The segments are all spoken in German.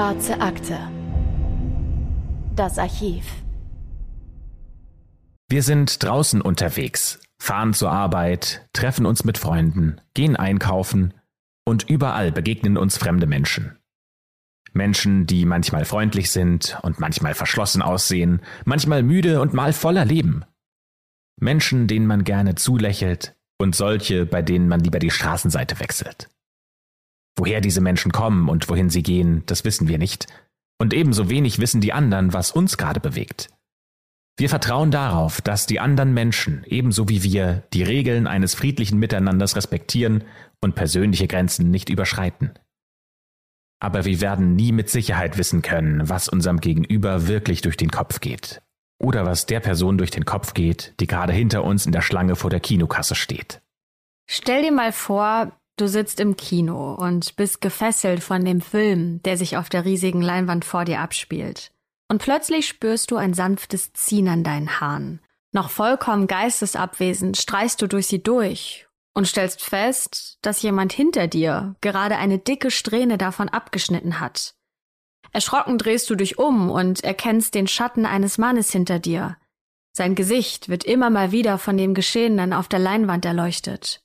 Schwarze Akte. Das Archiv. Wir sind draußen unterwegs, fahren zur Arbeit, treffen uns mit Freunden, gehen einkaufen und überall begegnen uns fremde Menschen. Menschen, die manchmal freundlich sind und manchmal verschlossen aussehen, manchmal müde und mal voller Leben. Menschen, denen man gerne zulächelt und solche, bei denen man lieber die Straßenseite wechselt. Woher diese Menschen kommen und wohin sie gehen, das wissen wir nicht. Und ebenso wenig wissen die anderen, was uns gerade bewegt. Wir vertrauen darauf, dass die anderen Menschen, ebenso wie wir, die Regeln eines friedlichen Miteinanders respektieren und persönliche Grenzen nicht überschreiten. Aber wir werden nie mit Sicherheit wissen können, was unserem Gegenüber wirklich durch den Kopf geht. Oder was der Person durch den Kopf geht, die gerade hinter uns in der Schlange vor der Kinokasse steht. Stell dir mal vor, Du sitzt im Kino und bist gefesselt von dem Film, der sich auf der riesigen Leinwand vor dir abspielt. Und plötzlich spürst du ein sanftes Ziehen an deinen Haaren. Noch vollkommen geistesabwesend streichst du durch sie durch und stellst fest, dass jemand hinter dir gerade eine dicke Strähne davon abgeschnitten hat. Erschrocken drehst du dich um und erkennst den Schatten eines Mannes hinter dir. Sein Gesicht wird immer mal wieder von dem Geschehenen auf der Leinwand erleuchtet.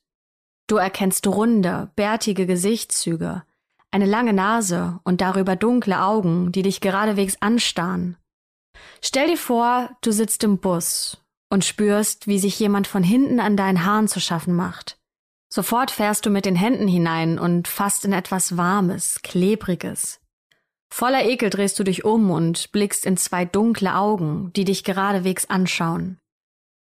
Du erkennst runde, bärtige Gesichtszüge, eine lange Nase und darüber dunkle Augen, die dich geradewegs anstarren. Stell dir vor, du sitzt im Bus und spürst, wie sich jemand von hinten an deinen Haaren zu schaffen macht. Sofort fährst du mit den Händen hinein und fasst in etwas Warmes, Klebriges. Voller Ekel drehst du dich um und blickst in zwei dunkle Augen, die dich geradewegs anschauen.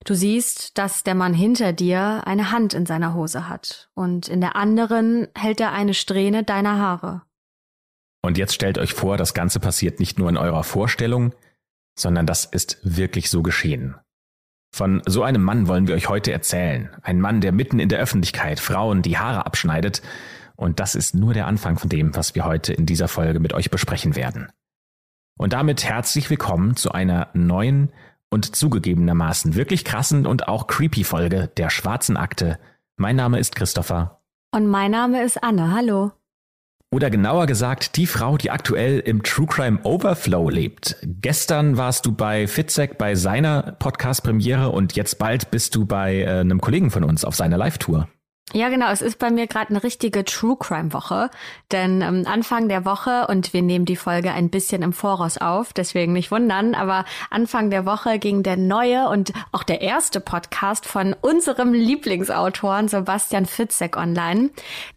Du siehst, dass der Mann hinter dir eine Hand in seiner Hose hat und in der anderen hält er eine Strähne deiner Haare. Und jetzt stellt euch vor, das Ganze passiert nicht nur in eurer Vorstellung, sondern das ist wirklich so geschehen. Von so einem Mann wollen wir euch heute erzählen. Ein Mann, der mitten in der Öffentlichkeit Frauen die Haare abschneidet. Und das ist nur der Anfang von dem, was wir heute in dieser Folge mit euch besprechen werden. Und damit herzlich willkommen zu einer neuen und zugegebenermaßen wirklich krassen und auch creepy Folge der Schwarzen Akte. Mein Name ist Christopher. Und mein Name ist Anne. Hallo. Oder genauer gesagt, die Frau, die aktuell im True Crime Overflow lebt. Gestern warst du bei Fitzek bei seiner Podcast-Premiere und jetzt bald bist du bei äh, einem Kollegen von uns auf seiner Live-Tour. Ja, genau. Es ist bei mir gerade eine richtige True Crime Woche, denn ähm, Anfang der Woche und wir nehmen die Folge ein bisschen im Voraus auf, deswegen nicht wundern. Aber Anfang der Woche ging der neue und auch der erste Podcast von unserem Lieblingsautoren Sebastian Fitzek online.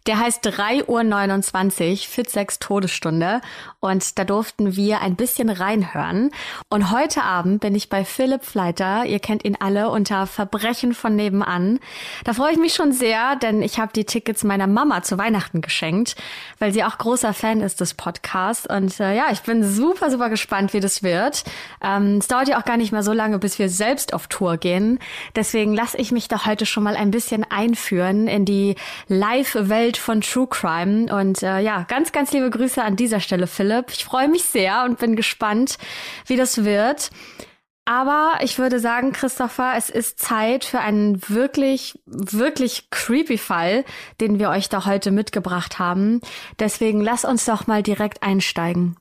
Der heißt 3.29 Uhr Fitzeks Todesstunde und da durften wir ein bisschen reinhören. Und heute Abend bin ich bei Philipp Fleiter. Ihr kennt ihn alle unter Verbrechen von nebenan. Da freue ich mich schon sehr denn ich habe die Tickets meiner Mama zu Weihnachten geschenkt, weil sie auch großer Fan ist des Podcasts. Und äh, ja, ich bin super, super gespannt, wie das wird. Ähm, es dauert ja auch gar nicht mehr so lange, bis wir selbst auf Tour gehen. Deswegen lasse ich mich da heute schon mal ein bisschen einführen in die Live-Welt von True Crime. Und äh, ja, ganz, ganz liebe Grüße an dieser Stelle, Philipp. Ich freue mich sehr und bin gespannt, wie das wird. Aber ich würde sagen, Christopher, es ist Zeit für einen wirklich, wirklich creepy Fall, den wir euch da heute mitgebracht haben. Deswegen lass uns doch mal direkt einsteigen.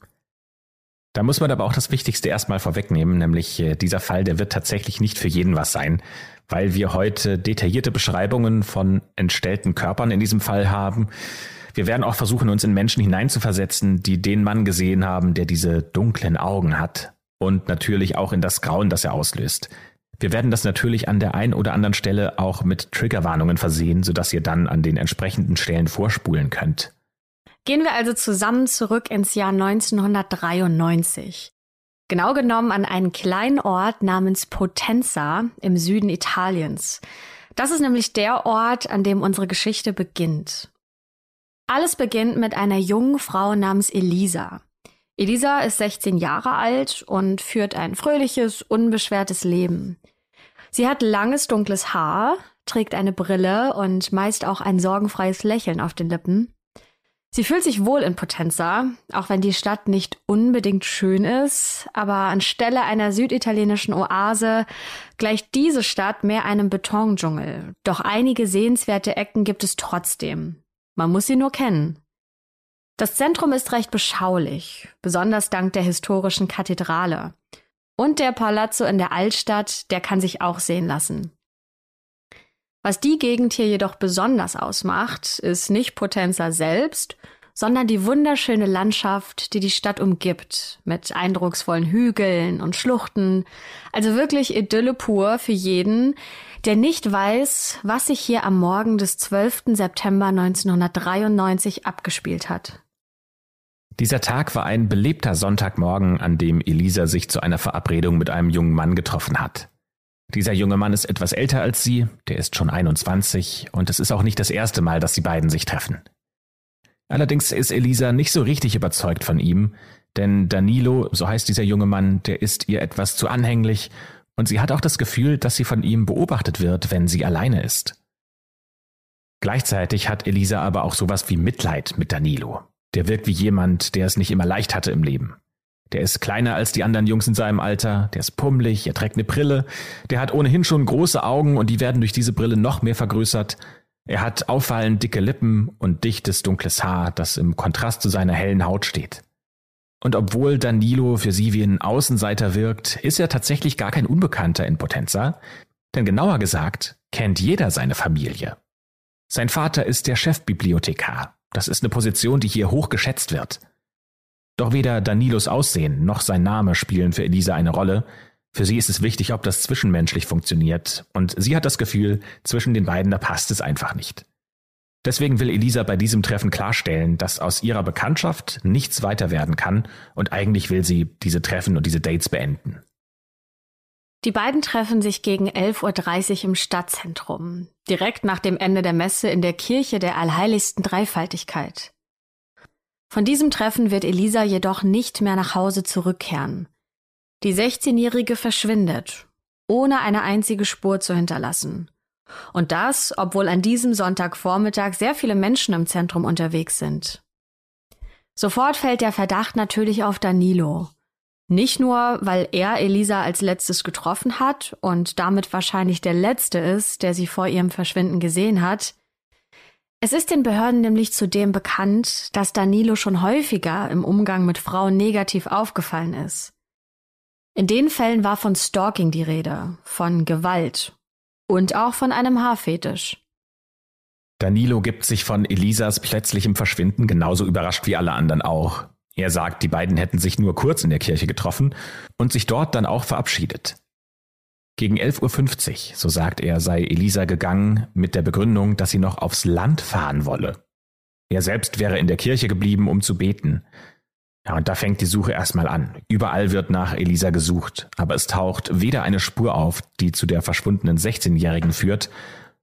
Da muss man aber auch das Wichtigste erstmal vorwegnehmen, nämlich äh, dieser Fall, der wird tatsächlich nicht für jeden was sein, weil wir heute detaillierte Beschreibungen von entstellten Körpern in diesem Fall haben. Wir werden auch versuchen, uns in Menschen hineinzuversetzen, die den Mann gesehen haben, der diese dunklen Augen hat und natürlich auch in das Grauen, das er auslöst. Wir werden das natürlich an der einen oder anderen Stelle auch mit Triggerwarnungen versehen, sodass ihr dann an den entsprechenden Stellen vorspulen könnt. Gehen wir also zusammen zurück ins Jahr 1993. Genau genommen an einen kleinen Ort namens Potenza im Süden Italiens. Das ist nämlich der Ort, an dem unsere Geschichte beginnt. Alles beginnt mit einer jungen Frau namens Elisa. Elisa ist 16 Jahre alt und führt ein fröhliches, unbeschwertes Leben. Sie hat langes, dunkles Haar, trägt eine Brille und meist auch ein sorgenfreies Lächeln auf den Lippen. Sie fühlt sich wohl in Potenza, auch wenn die Stadt nicht unbedingt schön ist, aber anstelle einer süditalienischen Oase gleicht diese Stadt mehr einem Betondschungel. Doch einige sehenswerte Ecken gibt es trotzdem. Man muss sie nur kennen. Das Zentrum ist recht beschaulich, besonders dank der historischen Kathedrale. Und der Palazzo in der Altstadt, der kann sich auch sehen lassen. Was die Gegend hier jedoch besonders ausmacht, ist nicht Potenza selbst, sondern die wunderschöne Landschaft, die die Stadt umgibt, mit eindrucksvollen Hügeln und Schluchten. Also wirklich Idylle pur für jeden, der nicht weiß, was sich hier am Morgen des 12. September 1993 abgespielt hat. Dieser Tag war ein belebter Sonntagmorgen, an dem Elisa sich zu einer Verabredung mit einem jungen Mann getroffen hat. Dieser junge Mann ist etwas älter als sie, der ist schon 21 und es ist auch nicht das erste Mal, dass die beiden sich treffen. Allerdings ist Elisa nicht so richtig überzeugt von ihm, denn Danilo, so heißt dieser junge Mann, der ist ihr etwas zu anhänglich und sie hat auch das Gefühl, dass sie von ihm beobachtet wird, wenn sie alleine ist. Gleichzeitig hat Elisa aber auch sowas wie Mitleid mit Danilo. Der wirkt wie jemand, der es nicht immer leicht hatte im Leben. Der ist kleiner als die anderen Jungs in seinem Alter, der ist pummelig, er trägt eine Brille, der hat ohnehin schon große Augen und die werden durch diese Brille noch mehr vergrößert. Er hat auffallend dicke Lippen und dichtes dunkles Haar, das im Kontrast zu seiner hellen Haut steht. Und obwohl Danilo für sie wie ein Außenseiter wirkt, ist er tatsächlich gar kein Unbekannter in Potenza, denn genauer gesagt kennt jeder seine Familie. Sein Vater ist der Chefbibliothekar, das ist eine Position, die hier hoch geschätzt wird. Doch weder Danilos Aussehen noch sein Name spielen für Elisa eine Rolle. Für sie ist es wichtig, ob das zwischenmenschlich funktioniert. Und sie hat das Gefühl, zwischen den beiden, da passt es einfach nicht. Deswegen will Elisa bei diesem Treffen klarstellen, dass aus ihrer Bekanntschaft nichts weiter werden kann und eigentlich will sie diese Treffen und diese Dates beenden. Die beiden treffen sich gegen 11.30 Uhr im Stadtzentrum, direkt nach dem Ende der Messe in der Kirche der Allheiligsten Dreifaltigkeit. Von diesem Treffen wird Elisa jedoch nicht mehr nach Hause zurückkehren. Die 16-Jährige verschwindet, ohne eine einzige Spur zu hinterlassen. Und das, obwohl an diesem Sonntagvormittag sehr viele Menschen im Zentrum unterwegs sind. Sofort fällt der Verdacht natürlich auf Danilo. Nicht nur, weil er Elisa als letztes getroffen hat und damit wahrscheinlich der letzte ist, der sie vor ihrem Verschwinden gesehen hat. Es ist den Behörden nämlich zudem bekannt, dass Danilo schon häufiger im Umgang mit Frauen negativ aufgefallen ist. In den Fällen war von Stalking die Rede, von Gewalt und auch von einem Haarfetisch. Danilo gibt sich von Elisas plötzlichem Verschwinden genauso überrascht wie alle anderen auch. Er sagt, die beiden hätten sich nur kurz in der Kirche getroffen und sich dort dann auch verabschiedet. Gegen 11.50 Uhr, so sagt er, sei Elisa gegangen mit der Begründung, dass sie noch aufs Land fahren wolle. Er selbst wäre in der Kirche geblieben, um zu beten. Ja, und da fängt die Suche erstmal an. Überall wird nach Elisa gesucht, aber es taucht weder eine Spur auf, die zu der verschwundenen 16-Jährigen führt,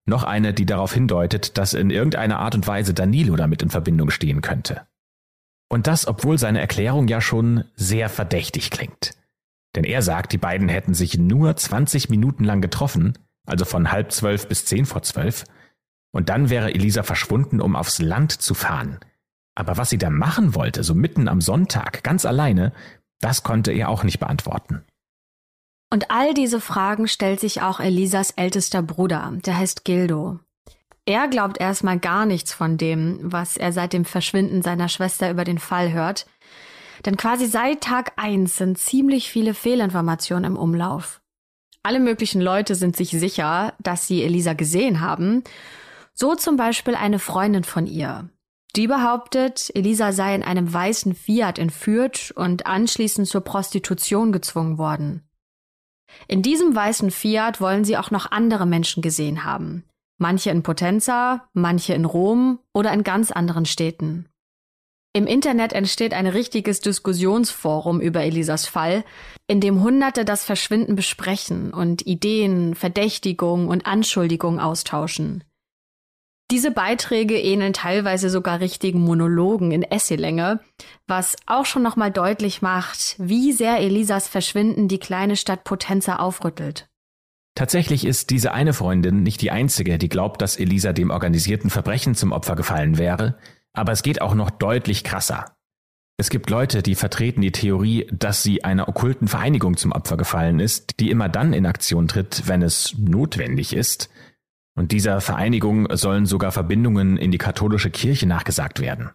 noch eine, die darauf hindeutet, dass in irgendeiner Art und Weise Danilo damit in Verbindung stehen könnte. Und das, obwohl seine Erklärung ja schon sehr verdächtig klingt. Denn er sagt, die beiden hätten sich nur 20 Minuten lang getroffen, also von halb zwölf bis zehn vor zwölf, und dann wäre Elisa verschwunden, um aufs Land zu fahren. Aber was sie da machen wollte, so mitten am Sonntag, ganz alleine, das konnte er auch nicht beantworten. Und all diese Fragen stellt sich auch Elisas ältester Bruder, der heißt Gildo. Er glaubt erstmal gar nichts von dem, was er seit dem Verschwinden seiner Schwester über den Fall hört. Denn quasi seit Tag eins sind ziemlich viele Fehlinformationen im Umlauf. Alle möglichen Leute sind sich sicher, dass sie Elisa gesehen haben. So zum Beispiel eine Freundin von ihr. Die behauptet, Elisa sei in einem weißen Fiat entführt und anschließend zur Prostitution gezwungen worden. In diesem weißen Fiat wollen sie auch noch andere Menschen gesehen haben. Manche in Potenza, manche in Rom oder in ganz anderen Städten. Im Internet entsteht ein richtiges Diskussionsforum über Elisas Fall, in dem Hunderte das Verschwinden besprechen und Ideen, Verdächtigungen und Anschuldigungen austauschen. Diese Beiträge ähneln teilweise sogar richtigen Monologen in Essaylänge, was auch schon nochmal deutlich macht, wie sehr Elisas Verschwinden die kleine Stadt Potenza aufrüttelt. Tatsächlich ist diese eine Freundin nicht die einzige, die glaubt, dass Elisa dem organisierten Verbrechen zum Opfer gefallen wäre, aber es geht auch noch deutlich krasser. Es gibt Leute, die vertreten die Theorie, dass sie einer okkulten Vereinigung zum Opfer gefallen ist, die immer dann in Aktion tritt, wenn es notwendig ist. Und dieser Vereinigung sollen sogar Verbindungen in die katholische Kirche nachgesagt werden.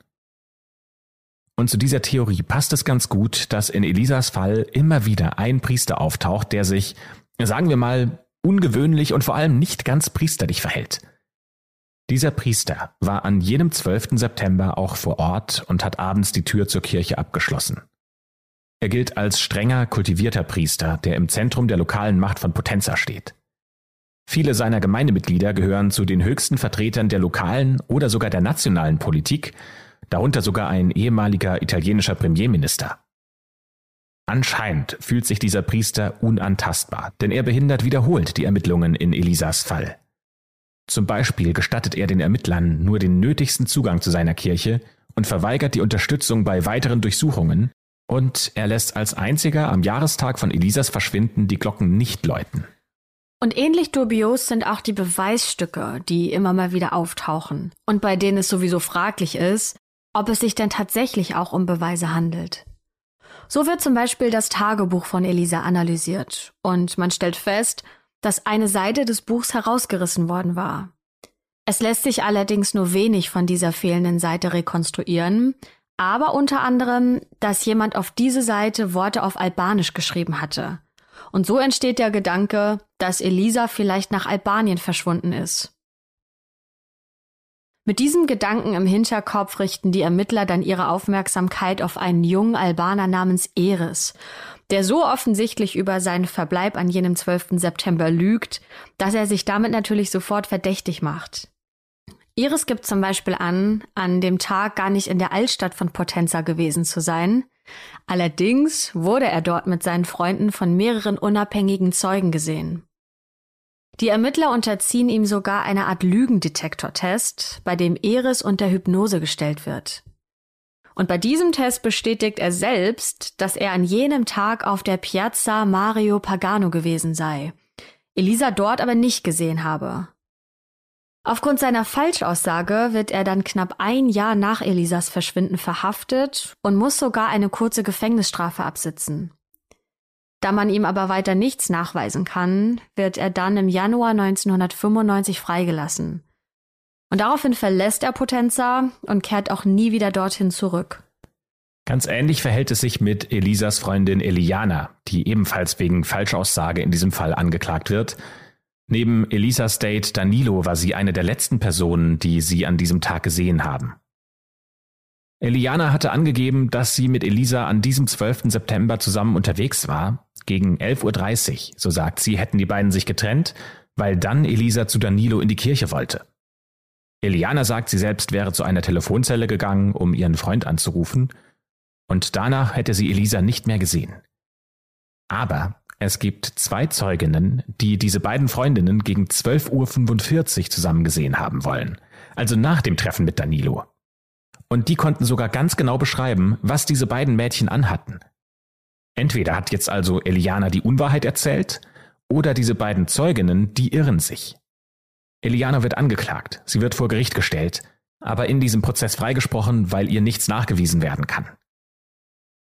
Und zu dieser Theorie passt es ganz gut, dass in Elisas Fall immer wieder ein Priester auftaucht, der sich, sagen wir mal, ungewöhnlich und vor allem nicht ganz priesterlich verhält. Dieser Priester war an jenem 12. September auch vor Ort und hat abends die Tür zur Kirche abgeschlossen. Er gilt als strenger, kultivierter Priester, der im Zentrum der lokalen Macht von Potenza steht. Viele seiner Gemeindemitglieder gehören zu den höchsten Vertretern der lokalen oder sogar der nationalen Politik, darunter sogar ein ehemaliger italienischer Premierminister. Anscheinend fühlt sich dieser Priester unantastbar, denn er behindert wiederholt die Ermittlungen in Elisas Fall. Zum Beispiel gestattet er den Ermittlern nur den nötigsten Zugang zu seiner Kirche und verweigert die Unterstützung bei weiteren Durchsuchungen, und er lässt als einziger am Jahrestag von Elisas Verschwinden die Glocken nicht läuten. Und ähnlich dubios sind auch die Beweisstücke, die immer mal wieder auftauchen und bei denen es sowieso fraglich ist, ob es sich denn tatsächlich auch um Beweise handelt. So wird zum Beispiel das Tagebuch von Elisa analysiert und man stellt fest, dass eine Seite des Buchs herausgerissen worden war. Es lässt sich allerdings nur wenig von dieser fehlenden Seite rekonstruieren, aber unter anderem, dass jemand auf diese Seite Worte auf Albanisch geschrieben hatte. Und so entsteht der Gedanke, dass Elisa vielleicht nach Albanien verschwunden ist. Mit diesem Gedanken im Hinterkopf richten die Ermittler dann ihre Aufmerksamkeit auf einen jungen Albaner namens Eris, der so offensichtlich über seinen Verbleib an jenem 12. September lügt, dass er sich damit natürlich sofort verdächtig macht. Iris gibt zum Beispiel an, an dem Tag gar nicht in der Altstadt von Potenza gewesen zu sein. Allerdings wurde er dort mit seinen Freunden von mehreren unabhängigen Zeugen gesehen. Die Ermittler unterziehen ihm sogar eine Art Lügendetektortest, bei dem Eris unter Hypnose gestellt wird. Und bei diesem Test bestätigt er selbst, dass er an jenem Tag auf der Piazza Mario Pagano gewesen sei, Elisa dort aber nicht gesehen habe. Aufgrund seiner Falschaussage wird er dann knapp ein Jahr nach Elisas Verschwinden verhaftet und muss sogar eine kurze Gefängnisstrafe absitzen. Da man ihm aber weiter nichts nachweisen kann, wird er dann im Januar 1995 freigelassen. Und daraufhin verlässt er Potenza und kehrt auch nie wieder dorthin zurück. Ganz ähnlich verhält es sich mit Elisas Freundin Eliana, die ebenfalls wegen Falschaussage in diesem Fall angeklagt wird, Neben Elisa State Danilo war sie eine der letzten Personen, die sie an diesem Tag gesehen haben. Eliana hatte angegeben, dass sie mit Elisa an diesem 12. September zusammen unterwegs war. Gegen 11.30 Uhr, so sagt sie, hätten die beiden sich getrennt, weil dann Elisa zu Danilo in die Kirche wollte. Eliana sagt, sie selbst wäre zu einer Telefonzelle gegangen, um ihren Freund anzurufen, und danach hätte sie Elisa nicht mehr gesehen. Aber es gibt zwei Zeuginnen, die diese beiden Freundinnen gegen 12.45 Uhr zusammen gesehen haben wollen, also nach dem Treffen mit Danilo. Und die konnten sogar ganz genau beschreiben, was diese beiden Mädchen anhatten. Entweder hat jetzt also Eliana die Unwahrheit erzählt, oder diese beiden Zeuginnen, die irren sich. Eliana wird angeklagt, sie wird vor Gericht gestellt, aber in diesem Prozess freigesprochen, weil ihr nichts nachgewiesen werden kann.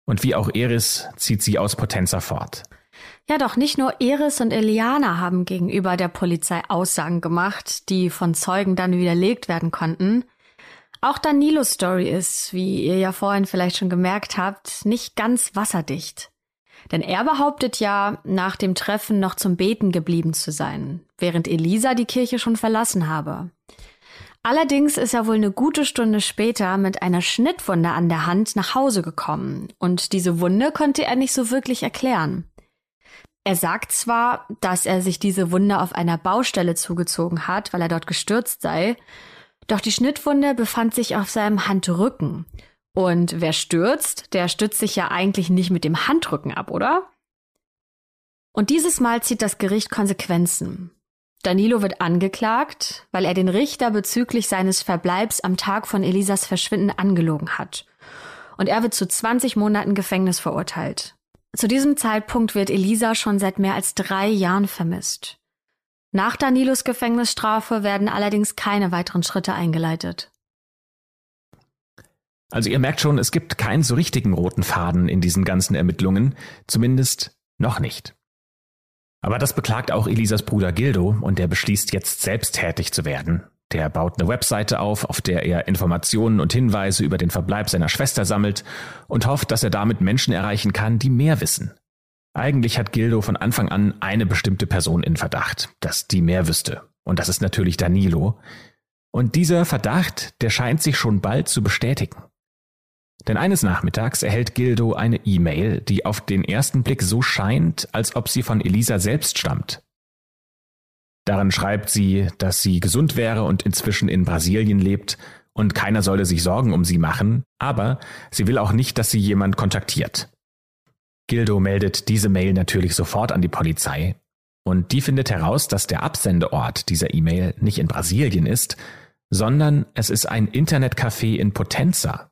Und wie auch Eris zieht sie aus Potenza fort. Ja, doch nicht nur Eris und Eliana haben gegenüber der Polizei Aussagen gemacht, die von Zeugen dann widerlegt werden konnten. Auch Danilos Story ist, wie ihr ja vorhin vielleicht schon gemerkt habt, nicht ganz wasserdicht. Denn er behauptet ja, nach dem Treffen noch zum Beten geblieben zu sein, während Elisa die Kirche schon verlassen habe. Allerdings ist er wohl eine gute Stunde später mit einer Schnittwunde an der Hand nach Hause gekommen und diese Wunde konnte er nicht so wirklich erklären. Er sagt zwar, dass er sich diese Wunde auf einer Baustelle zugezogen hat, weil er dort gestürzt sei, doch die Schnittwunde befand sich auf seinem Handrücken. Und wer stürzt, der stützt sich ja eigentlich nicht mit dem Handrücken ab, oder? Und dieses Mal zieht das Gericht Konsequenzen. Danilo wird angeklagt, weil er den Richter bezüglich seines Verbleibs am Tag von Elisas Verschwinden angelogen hat. Und er wird zu 20 Monaten Gefängnis verurteilt. Zu diesem Zeitpunkt wird Elisa schon seit mehr als drei Jahren vermisst. Nach Danilos Gefängnisstrafe werden allerdings keine weiteren Schritte eingeleitet. Also ihr merkt schon, es gibt keinen so richtigen roten Faden in diesen ganzen Ermittlungen, zumindest noch nicht. Aber das beklagt auch Elisas Bruder Gildo und er beschließt jetzt selbst tätig zu werden. Der baut eine Webseite auf, auf der er Informationen und Hinweise über den Verbleib seiner Schwester sammelt und hofft, dass er damit Menschen erreichen kann, die mehr wissen. Eigentlich hat Gildo von Anfang an eine bestimmte Person in Verdacht, dass die mehr wüsste. Und das ist natürlich Danilo. Und dieser Verdacht, der scheint sich schon bald zu bestätigen. Denn eines Nachmittags erhält Gildo eine E-Mail, die auf den ersten Blick so scheint, als ob sie von Elisa selbst stammt. Darin schreibt sie, dass sie gesund wäre und inzwischen in Brasilien lebt und keiner solle sich Sorgen um sie machen, aber sie will auch nicht, dass sie jemand kontaktiert. Gildo meldet diese Mail natürlich sofort an die Polizei und die findet heraus, dass der Absendeort dieser E-Mail nicht in Brasilien ist, sondern es ist ein Internetcafé in Potenza.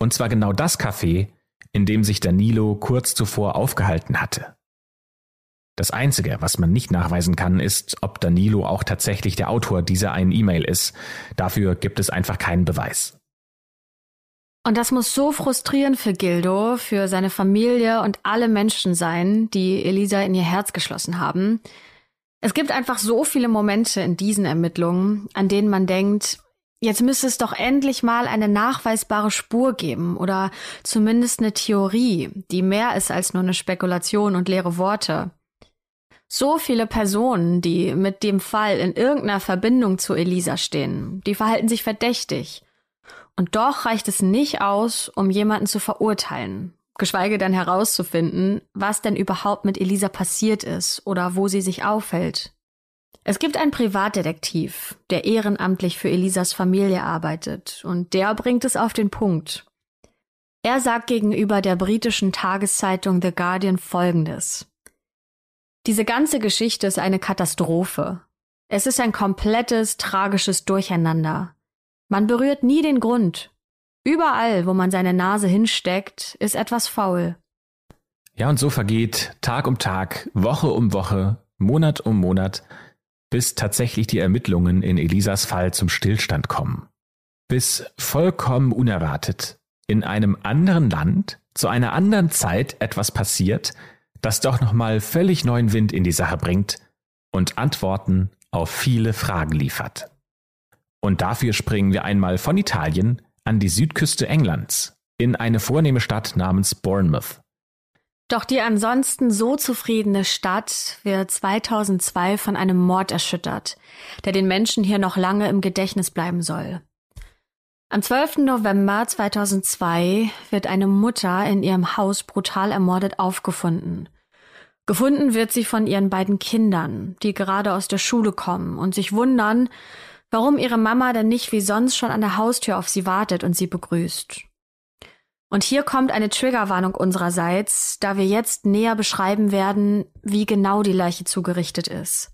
Und zwar genau das Café, in dem sich Danilo kurz zuvor aufgehalten hatte. Das Einzige, was man nicht nachweisen kann, ist, ob Danilo auch tatsächlich der Autor dieser einen E-Mail ist. Dafür gibt es einfach keinen Beweis. Und das muss so frustrierend für Gildo, für seine Familie und alle Menschen sein, die Elisa in ihr Herz geschlossen haben. Es gibt einfach so viele Momente in diesen Ermittlungen, an denen man denkt, jetzt müsste es doch endlich mal eine nachweisbare Spur geben oder zumindest eine Theorie, die mehr ist als nur eine Spekulation und leere Worte. So viele Personen, die mit dem Fall in irgendeiner Verbindung zu Elisa stehen, die verhalten sich verdächtig. Und doch reicht es nicht aus, um jemanden zu verurteilen, geschweige denn herauszufinden, was denn überhaupt mit Elisa passiert ist oder wo sie sich aufhält. Es gibt einen Privatdetektiv, der ehrenamtlich für Elisas Familie arbeitet, und der bringt es auf den Punkt. Er sagt gegenüber der britischen Tageszeitung The Guardian Folgendes. Diese ganze Geschichte ist eine Katastrophe. Es ist ein komplettes, tragisches Durcheinander. Man berührt nie den Grund. Überall, wo man seine Nase hinsteckt, ist etwas faul. Ja, und so vergeht Tag um Tag, Woche um Woche, Monat um Monat, bis tatsächlich die Ermittlungen in Elisas Fall zum Stillstand kommen. Bis vollkommen unerwartet in einem anderen Land zu einer anderen Zeit etwas passiert, das doch nochmal völlig neuen Wind in die Sache bringt und Antworten auf viele Fragen liefert. Und dafür springen wir einmal von Italien an die Südküste Englands, in eine vornehme Stadt namens Bournemouth. Doch die ansonsten so zufriedene Stadt wird 2002 von einem Mord erschüttert, der den Menschen hier noch lange im Gedächtnis bleiben soll. Am 12. November 2002 wird eine Mutter in ihrem Haus brutal ermordet aufgefunden. Gefunden wird sie von ihren beiden Kindern, die gerade aus der Schule kommen und sich wundern, warum ihre Mama denn nicht wie sonst schon an der Haustür auf sie wartet und sie begrüßt. Und hier kommt eine Triggerwarnung unsererseits, da wir jetzt näher beschreiben werden, wie genau die Leiche zugerichtet ist.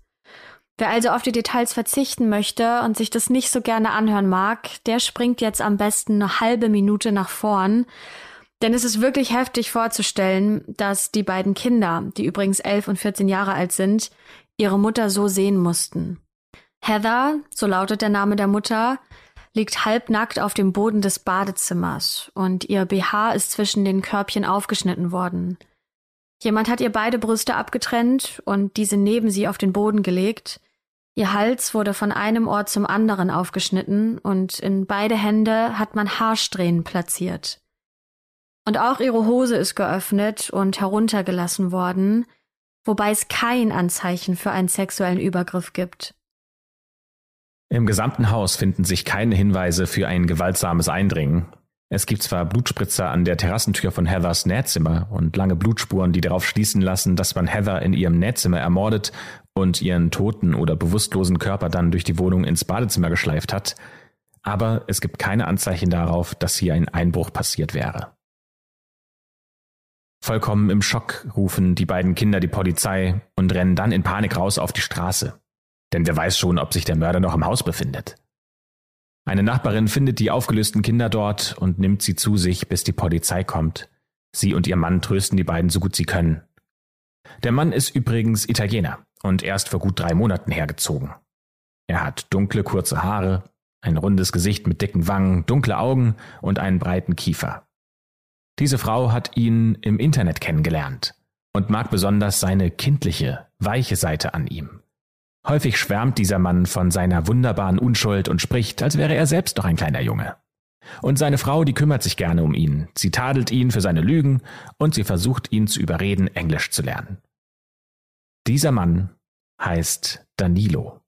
Wer also auf die Details verzichten möchte und sich das nicht so gerne anhören mag, der springt jetzt am besten eine halbe Minute nach vorn, denn es ist wirklich heftig vorzustellen, dass die beiden Kinder, die übrigens elf und 14 Jahre alt sind, ihre Mutter so sehen mussten. Heather, so lautet der Name der Mutter, liegt halbnackt auf dem Boden des Badezimmers und ihr BH ist zwischen den Körbchen aufgeschnitten worden. Jemand hat ihr beide Brüste abgetrennt und diese neben sie auf den Boden gelegt. Ihr Hals wurde von einem Ort zum anderen aufgeschnitten und in beide Hände hat man Haarsträhnen platziert. Und auch ihre Hose ist geöffnet und heruntergelassen worden, wobei es kein Anzeichen für einen sexuellen Übergriff gibt. Im gesamten Haus finden sich keine Hinweise für ein gewaltsames Eindringen. Es gibt zwar Blutspritzer an der Terrassentür von Heathers Nähzimmer und lange Blutspuren, die darauf schließen lassen, dass man Heather in ihrem Nähzimmer ermordet und ihren toten oder bewusstlosen Körper dann durch die Wohnung ins Badezimmer geschleift hat, aber es gibt keine Anzeichen darauf, dass hier ein Einbruch passiert wäre. Vollkommen im Schock rufen die beiden Kinder die Polizei und rennen dann in Panik raus auf die Straße. Denn wer weiß schon, ob sich der Mörder noch im Haus befindet. Eine Nachbarin findet die aufgelösten Kinder dort und nimmt sie zu sich, bis die Polizei kommt. Sie und ihr Mann trösten die beiden so gut sie können. Der Mann ist übrigens Italiener und erst vor gut drei Monaten hergezogen. Er hat dunkle, kurze Haare, ein rundes Gesicht mit dicken Wangen, dunkle Augen und einen breiten Kiefer. Diese Frau hat ihn im Internet kennengelernt und mag besonders seine kindliche, weiche Seite an ihm. Häufig schwärmt dieser Mann von seiner wunderbaren Unschuld und spricht, als wäre er selbst doch ein kleiner Junge. Und seine Frau, die kümmert sich gerne um ihn. Sie tadelt ihn für seine Lügen und sie versucht ihn zu überreden, Englisch zu lernen. Dieser Mann heißt Danilo.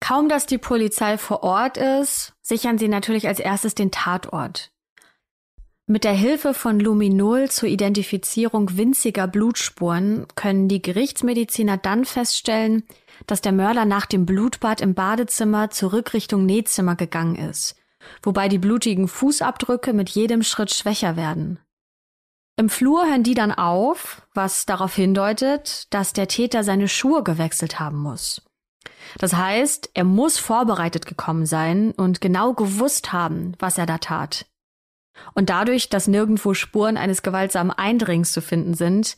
Kaum dass die Polizei vor Ort ist, sichern sie natürlich als erstes den Tatort. Mit der Hilfe von Luminol zur Identifizierung winziger Blutspuren können die Gerichtsmediziner dann feststellen, dass der Mörder nach dem Blutbad im Badezimmer zurück Richtung Nähzimmer gegangen ist, wobei die blutigen Fußabdrücke mit jedem Schritt schwächer werden. Im Flur hören die dann auf, was darauf hindeutet, dass der Täter seine Schuhe gewechselt haben muss. Das heißt, er muss vorbereitet gekommen sein und genau gewusst haben, was er da tat. Und dadurch, dass nirgendwo Spuren eines gewaltsamen Eindringens zu finden sind,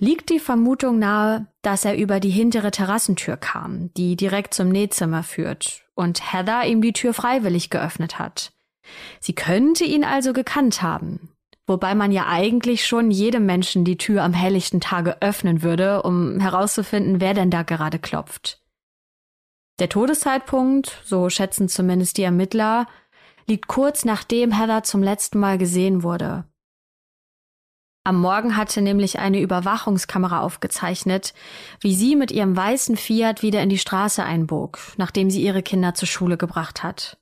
liegt die Vermutung nahe, dass er über die hintere Terrassentür kam, die direkt zum Nähzimmer führt, und Heather ihm die Tür freiwillig geöffnet hat. Sie könnte ihn also gekannt haben, wobei man ja eigentlich schon jedem Menschen die Tür am helllichten Tage öffnen würde, um herauszufinden, wer denn da gerade klopft. Der Todeszeitpunkt, so schätzen zumindest die Ermittler, liegt kurz nachdem Heather zum letzten Mal gesehen wurde. Am Morgen hatte nämlich eine Überwachungskamera aufgezeichnet, wie sie mit ihrem weißen Fiat wieder in die Straße einbog, nachdem sie ihre Kinder zur Schule gebracht hat.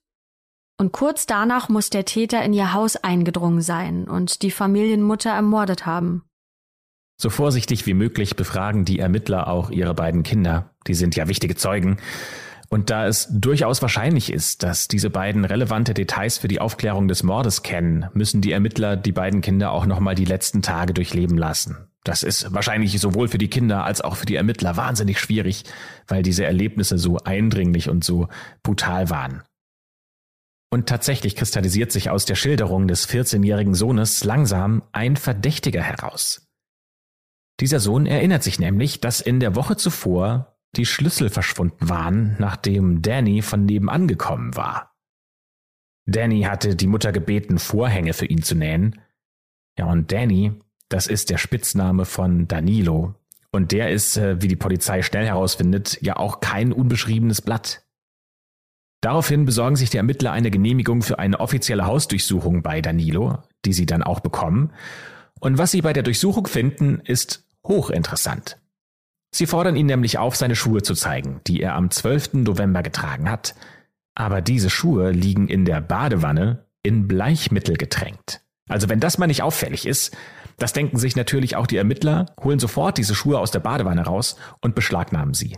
Und kurz danach muss der Täter in ihr Haus eingedrungen sein und die Familienmutter ermordet haben. So vorsichtig wie möglich befragen die Ermittler auch ihre beiden Kinder. Die sind ja wichtige Zeugen. Und da es durchaus wahrscheinlich ist, dass diese beiden relevante Details für die Aufklärung des Mordes kennen, müssen die Ermittler die beiden Kinder auch nochmal die letzten Tage durchleben lassen. Das ist wahrscheinlich sowohl für die Kinder als auch für die Ermittler wahnsinnig schwierig, weil diese Erlebnisse so eindringlich und so brutal waren. Und tatsächlich kristallisiert sich aus der Schilderung des 14-jährigen Sohnes langsam ein Verdächtiger heraus. Dieser Sohn erinnert sich nämlich, dass in der Woche zuvor die Schlüssel verschwunden waren, nachdem Danny von nebenan gekommen war. Danny hatte die Mutter gebeten, Vorhänge für ihn zu nähen. Ja, und Danny, das ist der Spitzname von Danilo. Und der ist, äh, wie die Polizei schnell herausfindet, ja auch kein unbeschriebenes Blatt. Daraufhin besorgen sich die Ermittler eine Genehmigung für eine offizielle Hausdurchsuchung bei Danilo, die sie dann auch bekommen. Und was sie bei der Durchsuchung finden, ist hochinteressant. Sie fordern ihn nämlich auf, seine Schuhe zu zeigen, die er am 12. November getragen hat. Aber diese Schuhe liegen in der Badewanne in Bleichmittel getränkt. Also wenn das mal nicht auffällig ist, das denken sich natürlich auch die Ermittler, holen sofort diese Schuhe aus der Badewanne raus und beschlagnahmen sie.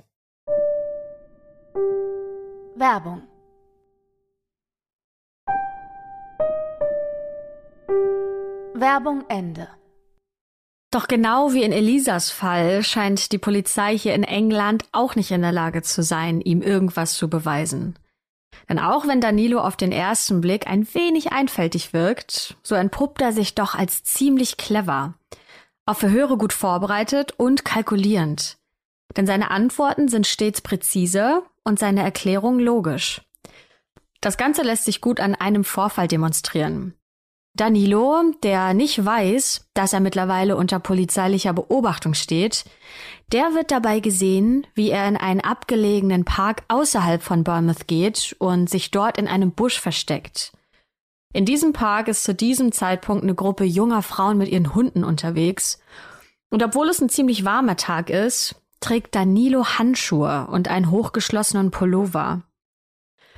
Werbung Werbung Ende doch genau wie in Elisas Fall scheint die Polizei hier in England auch nicht in der Lage zu sein, ihm irgendwas zu beweisen. Denn auch wenn Danilo auf den ersten Blick ein wenig einfältig wirkt, so entpuppt er sich doch als ziemlich clever, auf Verhöre gut vorbereitet und kalkulierend. Denn seine Antworten sind stets präzise und seine Erklärung logisch. Das Ganze lässt sich gut an einem Vorfall demonstrieren. Danilo, der nicht weiß, dass er mittlerweile unter polizeilicher Beobachtung steht, der wird dabei gesehen, wie er in einen abgelegenen Park außerhalb von Bournemouth geht und sich dort in einem Busch versteckt. In diesem Park ist zu diesem Zeitpunkt eine Gruppe junger Frauen mit ihren Hunden unterwegs. Und obwohl es ein ziemlich warmer Tag ist, trägt Danilo Handschuhe und einen hochgeschlossenen Pullover.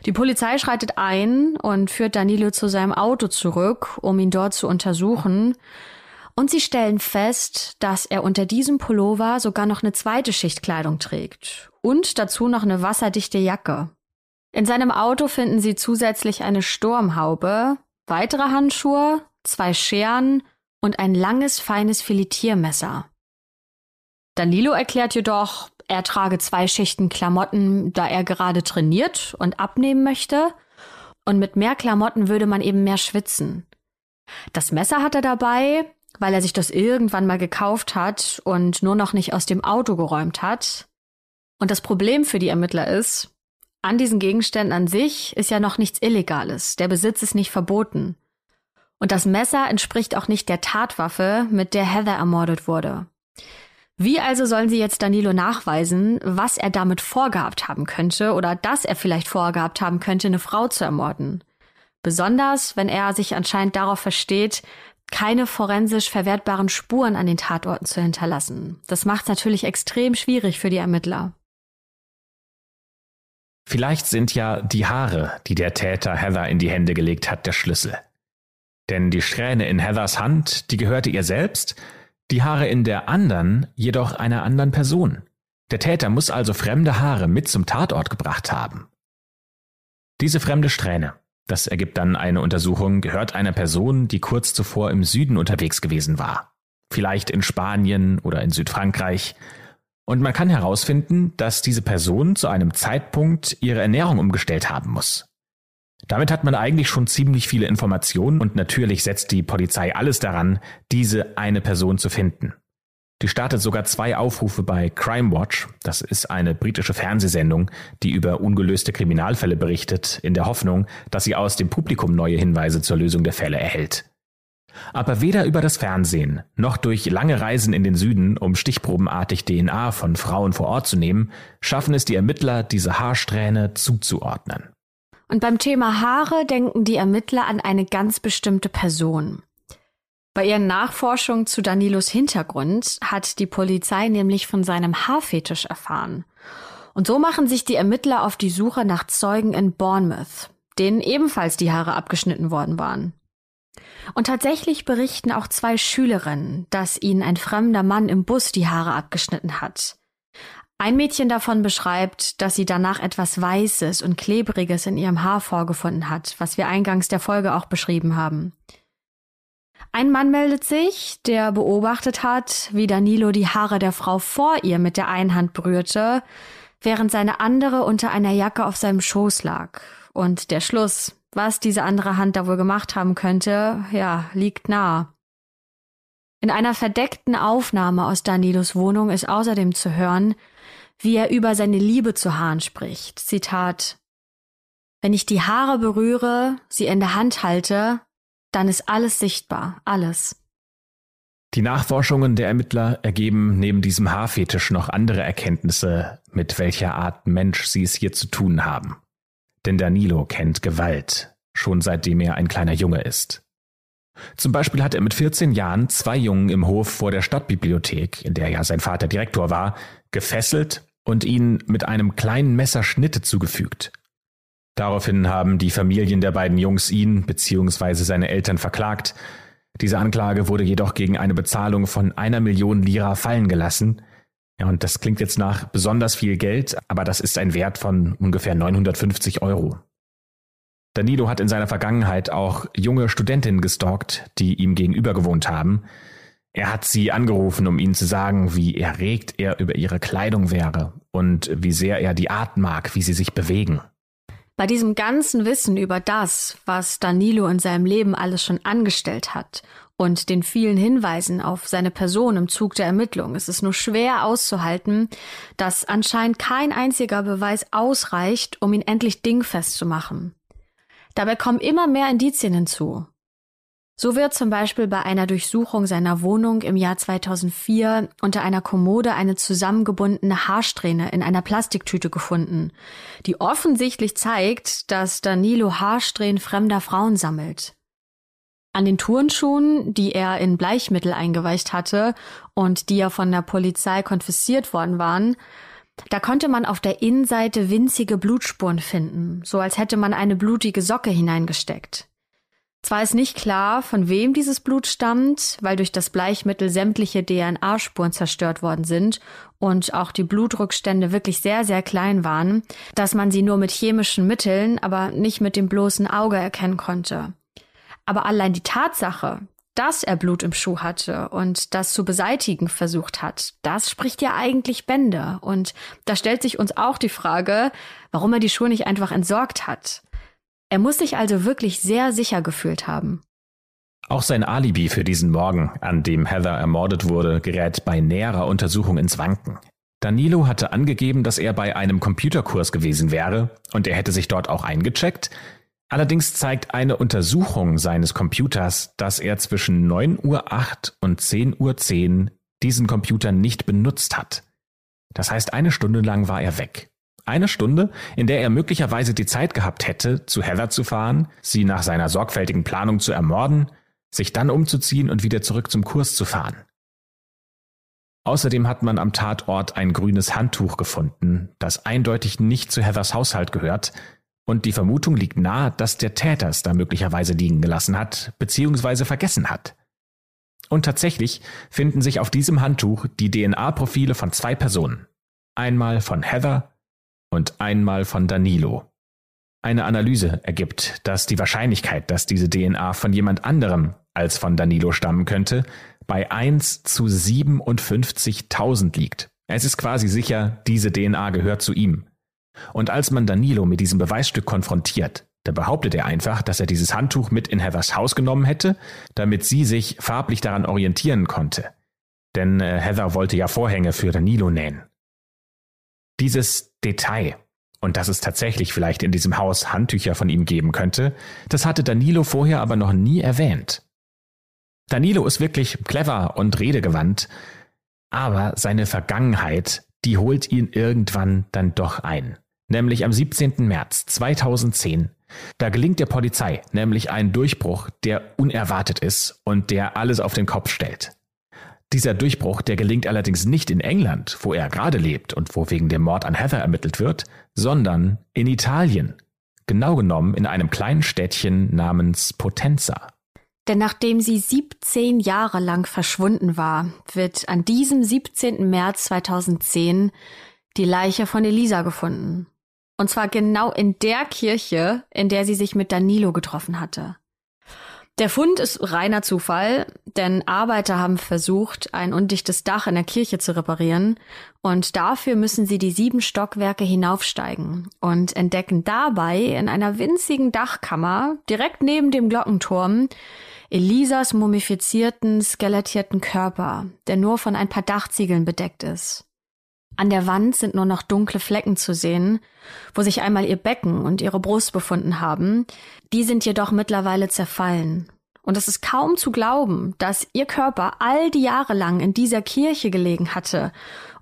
Die Polizei schreitet ein und führt Danilo zu seinem Auto zurück, um ihn dort zu untersuchen. Und sie stellen fest, dass er unter diesem Pullover sogar noch eine zweite Schicht Kleidung trägt und dazu noch eine wasserdichte Jacke. In seinem Auto finden sie zusätzlich eine Sturmhaube, weitere Handschuhe, zwei Scheren und ein langes, feines Filetiermesser. Danilo erklärt jedoch, er trage zwei Schichten Klamotten, da er gerade trainiert und abnehmen möchte. Und mit mehr Klamotten würde man eben mehr schwitzen. Das Messer hat er dabei, weil er sich das irgendwann mal gekauft hat und nur noch nicht aus dem Auto geräumt hat. Und das Problem für die Ermittler ist, an diesen Gegenständen an sich ist ja noch nichts Illegales. Der Besitz ist nicht verboten. Und das Messer entspricht auch nicht der Tatwaffe, mit der Heather ermordet wurde. Wie also sollen sie jetzt Danilo nachweisen, was er damit vorgehabt haben könnte oder dass er vielleicht vorgehabt haben könnte, eine Frau zu ermorden? Besonders, wenn er sich anscheinend darauf versteht, keine forensisch verwertbaren Spuren an den Tatorten zu hinterlassen. Das macht es natürlich extrem schwierig für die Ermittler. Vielleicht sind ja die Haare, die der Täter Heather in die Hände gelegt hat, der Schlüssel. Denn die Strähne in Heathers Hand, die gehörte ihr selbst, die Haare in der anderen jedoch einer anderen Person. Der Täter muss also fremde Haare mit zum Tatort gebracht haben. Diese fremde Strähne, das ergibt dann eine Untersuchung, gehört einer Person, die kurz zuvor im Süden unterwegs gewesen war. Vielleicht in Spanien oder in Südfrankreich und man kann herausfinden, dass diese Person zu einem Zeitpunkt ihre Ernährung umgestellt haben muss. Damit hat man eigentlich schon ziemlich viele Informationen und natürlich setzt die Polizei alles daran, diese eine Person zu finden. Die startet sogar zwei Aufrufe bei Crime Watch, das ist eine britische Fernsehsendung, die über ungelöste Kriminalfälle berichtet, in der Hoffnung, dass sie aus dem Publikum neue Hinweise zur Lösung der Fälle erhält. Aber weder über das Fernsehen noch durch lange Reisen in den Süden, um stichprobenartig DNA von Frauen vor Ort zu nehmen, schaffen es die Ermittler, diese Haarsträhne zuzuordnen. Und beim Thema Haare denken die Ermittler an eine ganz bestimmte Person. Bei ihren Nachforschungen zu Danilos Hintergrund hat die Polizei nämlich von seinem Haarfetisch erfahren. Und so machen sich die Ermittler auf die Suche nach Zeugen in Bournemouth, denen ebenfalls die Haare abgeschnitten worden waren. Und tatsächlich berichten auch zwei Schülerinnen, dass ihnen ein fremder Mann im Bus die Haare abgeschnitten hat. Ein Mädchen davon beschreibt, dass sie danach etwas Weißes und Klebriges in ihrem Haar vorgefunden hat, was wir eingangs der Folge auch beschrieben haben. Ein Mann meldet sich, der beobachtet hat, wie Danilo die Haare der Frau vor ihr mit der einen Hand berührte, während seine andere unter einer Jacke auf seinem Schoß lag. Und der Schluss, was diese andere Hand da wohl gemacht haben könnte, ja, liegt nah. In einer verdeckten Aufnahme aus Danilos Wohnung ist außerdem zu hören, wie er über seine Liebe zu Haaren spricht. Zitat Wenn ich die Haare berühre, sie in der Hand halte, dann ist alles sichtbar, alles. Die Nachforschungen der Ermittler ergeben neben diesem Haarfetisch noch andere Erkenntnisse, mit welcher Art Mensch sie es hier zu tun haben. Denn Danilo kennt Gewalt, schon seitdem er ein kleiner Junge ist. Zum Beispiel hat er mit 14 Jahren zwei Jungen im Hof vor der Stadtbibliothek, in der ja sein Vater Direktor war, gefesselt und ihnen mit einem kleinen Messer Schnitte zugefügt. Daraufhin haben die Familien der beiden Jungs ihn bzw. seine Eltern verklagt. Diese Anklage wurde jedoch gegen eine Bezahlung von einer Million Lira fallen gelassen, ja, und das klingt jetzt nach besonders viel Geld, aber das ist ein Wert von ungefähr 950 Euro. Danilo hat in seiner Vergangenheit auch junge Studentinnen gestalkt, die ihm gegenüber gewohnt haben. Er hat sie angerufen, um ihnen zu sagen, wie erregt er über ihre Kleidung wäre und wie sehr er die Art mag, wie sie sich bewegen. Bei diesem ganzen Wissen über das, was Danilo in seinem Leben alles schon angestellt hat und den vielen Hinweisen auf seine Person im Zug der Ermittlung ist es nur schwer auszuhalten, dass anscheinend kein einziger Beweis ausreicht, um ihn endlich dingfest zu machen. Dabei kommen immer mehr Indizien hinzu. So wird zum Beispiel bei einer Durchsuchung seiner Wohnung im Jahr 2004 unter einer Kommode eine zusammengebundene Haarsträhne in einer Plastiktüte gefunden, die offensichtlich zeigt, dass Danilo Haarsträhnen fremder Frauen sammelt. An den Turnschuhen, die er in Bleichmittel eingeweicht hatte und die ja von der Polizei konfisziert worden waren, da konnte man auf der Innenseite winzige Blutspuren finden, so als hätte man eine blutige Socke hineingesteckt. Zwar ist nicht klar, von wem dieses Blut stammt, weil durch das Bleichmittel sämtliche DNA-Spuren zerstört worden sind und auch die Blutrückstände wirklich sehr, sehr klein waren, dass man sie nur mit chemischen Mitteln, aber nicht mit dem bloßen Auge erkennen konnte. Aber allein die Tatsache, dass er Blut im Schuh hatte und das zu beseitigen versucht hat, das spricht ja eigentlich Bände. Und da stellt sich uns auch die Frage, warum er die Schuhe nicht einfach entsorgt hat. Er muss sich also wirklich sehr sicher gefühlt haben. Auch sein Alibi für diesen Morgen, an dem Heather ermordet wurde, gerät bei näherer Untersuchung ins Wanken. Danilo hatte angegeben, dass er bei einem Computerkurs gewesen wäre und er hätte sich dort auch eingecheckt. Allerdings zeigt eine Untersuchung seines Computers, dass er zwischen 9.08 Uhr und 10.10 Uhr diesen Computer nicht benutzt hat. Das heißt, eine Stunde lang war er weg. Eine Stunde, in der er möglicherweise die Zeit gehabt hätte, zu Heather zu fahren, sie nach seiner sorgfältigen Planung zu ermorden, sich dann umzuziehen und wieder zurück zum Kurs zu fahren. Außerdem hat man am Tatort ein grünes Handtuch gefunden, das eindeutig nicht zu Heathers Haushalt gehört, und die Vermutung liegt nahe, dass der Täter es da möglicherweise liegen gelassen hat, beziehungsweise vergessen hat. Und tatsächlich finden sich auf diesem Handtuch die DNA-Profile von zwei Personen. Einmal von Heather und einmal von Danilo. Eine Analyse ergibt, dass die Wahrscheinlichkeit, dass diese DNA von jemand anderem als von Danilo stammen könnte, bei 1 zu 57.000 liegt. Es ist quasi sicher, diese DNA gehört zu ihm. Und als man Danilo mit diesem Beweisstück konfrontiert, da behauptet er einfach, dass er dieses Handtuch mit in Heathers Haus genommen hätte, damit sie sich farblich daran orientieren konnte. Denn äh, Heather wollte ja Vorhänge für Danilo nähen. Dieses Detail, und dass es tatsächlich vielleicht in diesem Haus Handtücher von ihm geben könnte, das hatte Danilo vorher aber noch nie erwähnt. Danilo ist wirklich clever und redegewandt, aber seine Vergangenheit, die holt ihn irgendwann dann doch ein. Nämlich am 17. März 2010. Da gelingt der Polizei nämlich ein Durchbruch, der unerwartet ist und der alles auf den Kopf stellt. Dieser Durchbruch, der gelingt allerdings nicht in England, wo er gerade lebt und wo wegen dem Mord an Heather ermittelt wird, sondern in Italien. Genau genommen in einem kleinen Städtchen namens Potenza. Denn nachdem sie 17 Jahre lang verschwunden war, wird an diesem 17. März 2010 die Leiche von Elisa gefunden. Und zwar genau in der Kirche, in der sie sich mit Danilo getroffen hatte. Der Fund ist reiner Zufall, denn Arbeiter haben versucht, ein undichtes Dach in der Kirche zu reparieren und dafür müssen sie die sieben Stockwerke hinaufsteigen und entdecken dabei in einer winzigen Dachkammer direkt neben dem Glockenturm Elisas mumifizierten, skelettierten Körper, der nur von ein paar Dachziegeln bedeckt ist. An der Wand sind nur noch dunkle Flecken zu sehen, wo sich einmal ihr Becken und ihre Brust befunden haben. Die sind jedoch mittlerweile zerfallen. Und es ist kaum zu glauben, dass ihr Körper all die Jahre lang in dieser Kirche gelegen hatte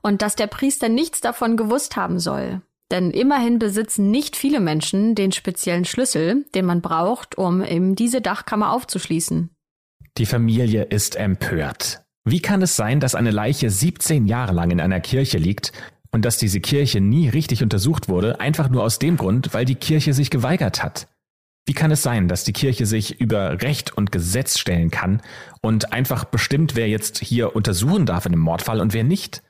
und dass der Priester nichts davon gewusst haben soll. Denn immerhin besitzen nicht viele Menschen den speziellen Schlüssel, den man braucht, um eben diese Dachkammer aufzuschließen. Die Familie ist empört. Wie kann es sein, dass eine Leiche 17 Jahre lang in einer Kirche liegt und dass diese Kirche nie richtig untersucht wurde, einfach nur aus dem Grund, weil die Kirche sich geweigert hat? Wie kann es sein, dass die Kirche sich über Recht und Gesetz stellen kann und einfach bestimmt, wer jetzt hier untersuchen darf in einem Mordfall und wer nicht?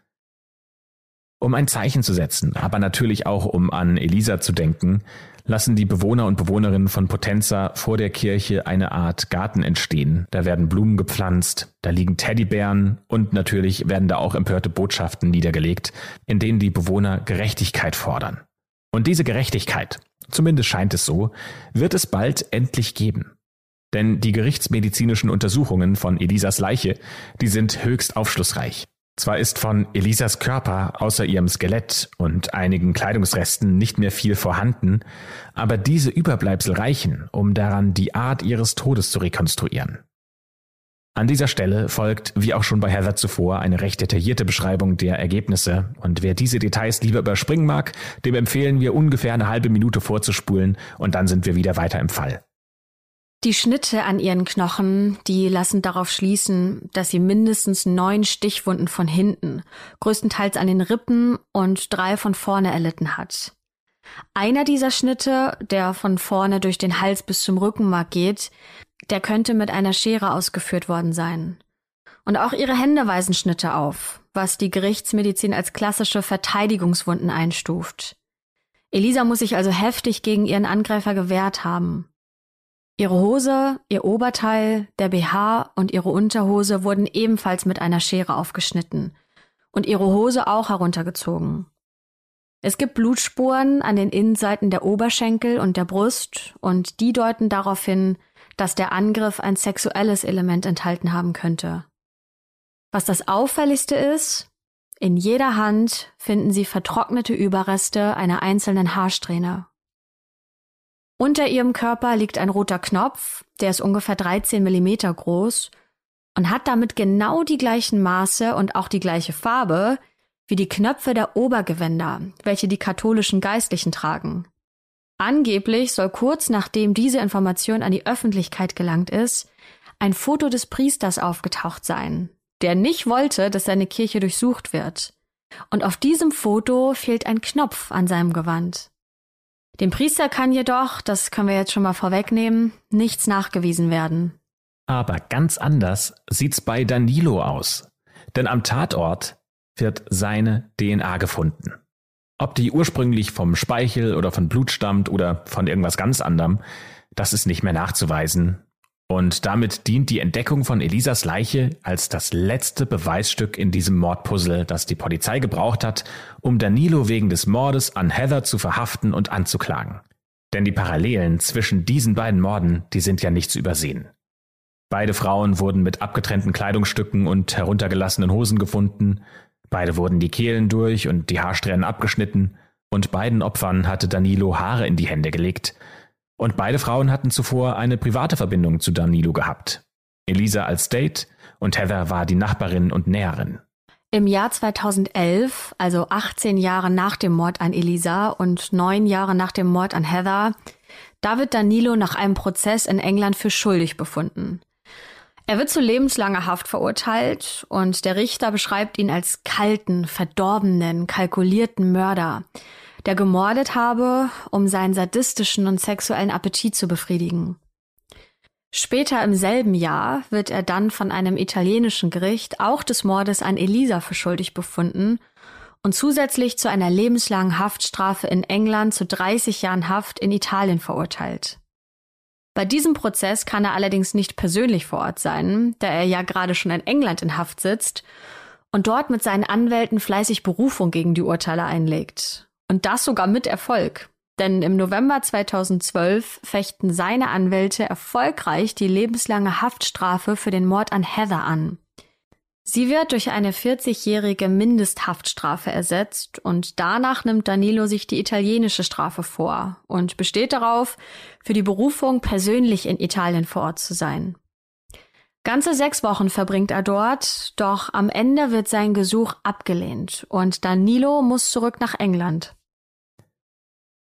Um ein Zeichen zu setzen, aber natürlich auch um an Elisa zu denken, lassen die Bewohner und Bewohnerinnen von Potenza vor der Kirche eine Art Garten entstehen. Da werden Blumen gepflanzt, da liegen Teddybären und natürlich werden da auch empörte Botschaften niedergelegt, in denen die Bewohner Gerechtigkeit fordern. Und diese Gerechtigkeit, zumindest scheint es so, wird es bald endlich geben. Denn die gerichtsmedizinischen Untersuchungen von Elisas Leiche, die sind höchst aufschlussreich. Zwar ist von Elisas Körper außer ihrem Skelett und einigen Kleidungsresten nicht mehr viel vorhanden, aber diese Überbleibsel reichen, um daran die Art ihres Todes zu rekonstruieren. An dieser Stelle folgt, wie auch schon bei Heather zuvor, eine recht detaillierte Beschreibung der Ergebnisse, und wer diese Details lieber überspringen mag, dem empfehlen wir ungefähr eine halbe Minute vorzuspulen, und dann sind wir wieder weiter im Fall. Die Schnitte an ihren Knochen, die lassen darauf schließen, dass sie mindestens neun Stichwunden von hinten, größtenteils an den Rippen und drei von vorne erlitten hat. Einer dieser Schnitte, der von vorne durch den Hals bis zum Rückenmark geht, der könnte mit einer Schere ausgeführt worden sein. Und auch ihre Hände weisen Schnitte auf, was die Gerichtsmedizin als klassische Verteidigungswunden einstuft. Elisa muss sich also heftig gegen ihren Angreifer gewehrt haben. Ihre Hose, ihr Oberteil, der BH und ihre Unterhose wurden ebenfalls mit einer Schere aufgeschnitten und ihre Hose auch heruntergezogen. Es gibt Blutspuren an den Innenseiten der Oberschenkel und der Brust und die deuten darauf hin, dass der Angriff ein sexuelles Element enthalten haben könnte. Was das auffälligste ist, in jeder Hand finden Sie vertrocknete Überreste einer einzelnen Haarsträhne unter ihrem Körper liegt ein roter Knopf, der ist ungefähr 13 Millimeter groß und hat damit genau die gleichen Maße und auch die gleiche Farbe wie die Knöpfe der Obergewänder, welche die katholischen Geistlichen tragen. Angeblich soll kurz nachdem diese Information an die Öffentlichkeit gelangt ist, ein Foto des Priesters aufgetaucht sein, der nicht wollte, dass seine Kirche durchsucht wird. Und auf diesem Foto fehlt ein Knopf an seinem Gewand. Dem Priester kann jedoch, das können wir jetzt schon mal vorwegnehmen, nichts nachgewiesen werden. Aber ganz anders sieht's bei Danilo aus. Denn am Tatort wird seine DNA gefunden. Ob die ursprünglich vom Speichel oder von Blut stammt oder von irgendwas ganz anderem, das ist nicht mehr nachzuweisen. Und damit dient die Entdeckung von Elisas Leiche als das letzte Beweisstück in diesem Mordpuzzle, das die Polizei gebraucht hat, um Danilo wegen des Mordes an Heather zu verhaften und anzuklagen. Denn die Parallelen zwischen diesen beiden Morden, die sind ja nicht zu übersehen. Beide Frauen wurden mit abgetrennten Kleidungsstücken und heruntergelassenen Hosen gefunden, beide wurden die Kehlen durch und die Haarsträhnen abgeschnitten, und beiden Opfern hatte Danilo Haare in die Hände gelegt, und beide Frauen hatten zuvor eine private Verbindung zu Danilo gehabt. Elisa als Date und Heather war die Nachbarin und Näherin. Im Jahr 2011, also 18 Jahre nach dem Mord an Elisa und neun Jahre nach dem Mord an Heather, da wird Danilo nach einem Prozess in England für schuldig befunden. Er wird zu lebenslanger Haft verurteilt und der Richter beschreibt ihn als kalten, verdorbenen, kalkulierten Mörder, der gemordet habe, um seinen sadistischen und sexuellen Appetit zu befriedigen. Später im selben Jahr wird er dann von einem italienischen Gericht auch des Mordes an Elisa für schuldig befunden und zusätzlich zu einer lebenslangen Haftstrafe in England zu 30 Jahren Haft in Italien verurteilt. Bei diesem Prozess kann er allerdings nicht persönlich vor Ort sein, da er ja gerade schon in England in Haft sitzt und dort mit seinen Anwälten fleißig Berufung gegen die Urteile einlegt. Und das sogar mit Erfolg. Denn im November 2012 fechten seine Anwälte erfolgreich die lebenslange Haftstrafe für den Mord an Heather an. Sie wird durch eine 40-jährige Mindesthaftstrafe ersetzt und danach nimmt Danilo sich die italienische Strafe vor und besteht darauf, für die Berufung persönlich in Italien vor Ort zu sein. Ganze sechs Wochen verbringt er dort, doch am Ende wird sein Gesuch abgelehnt und Danilo muss zurück nach England.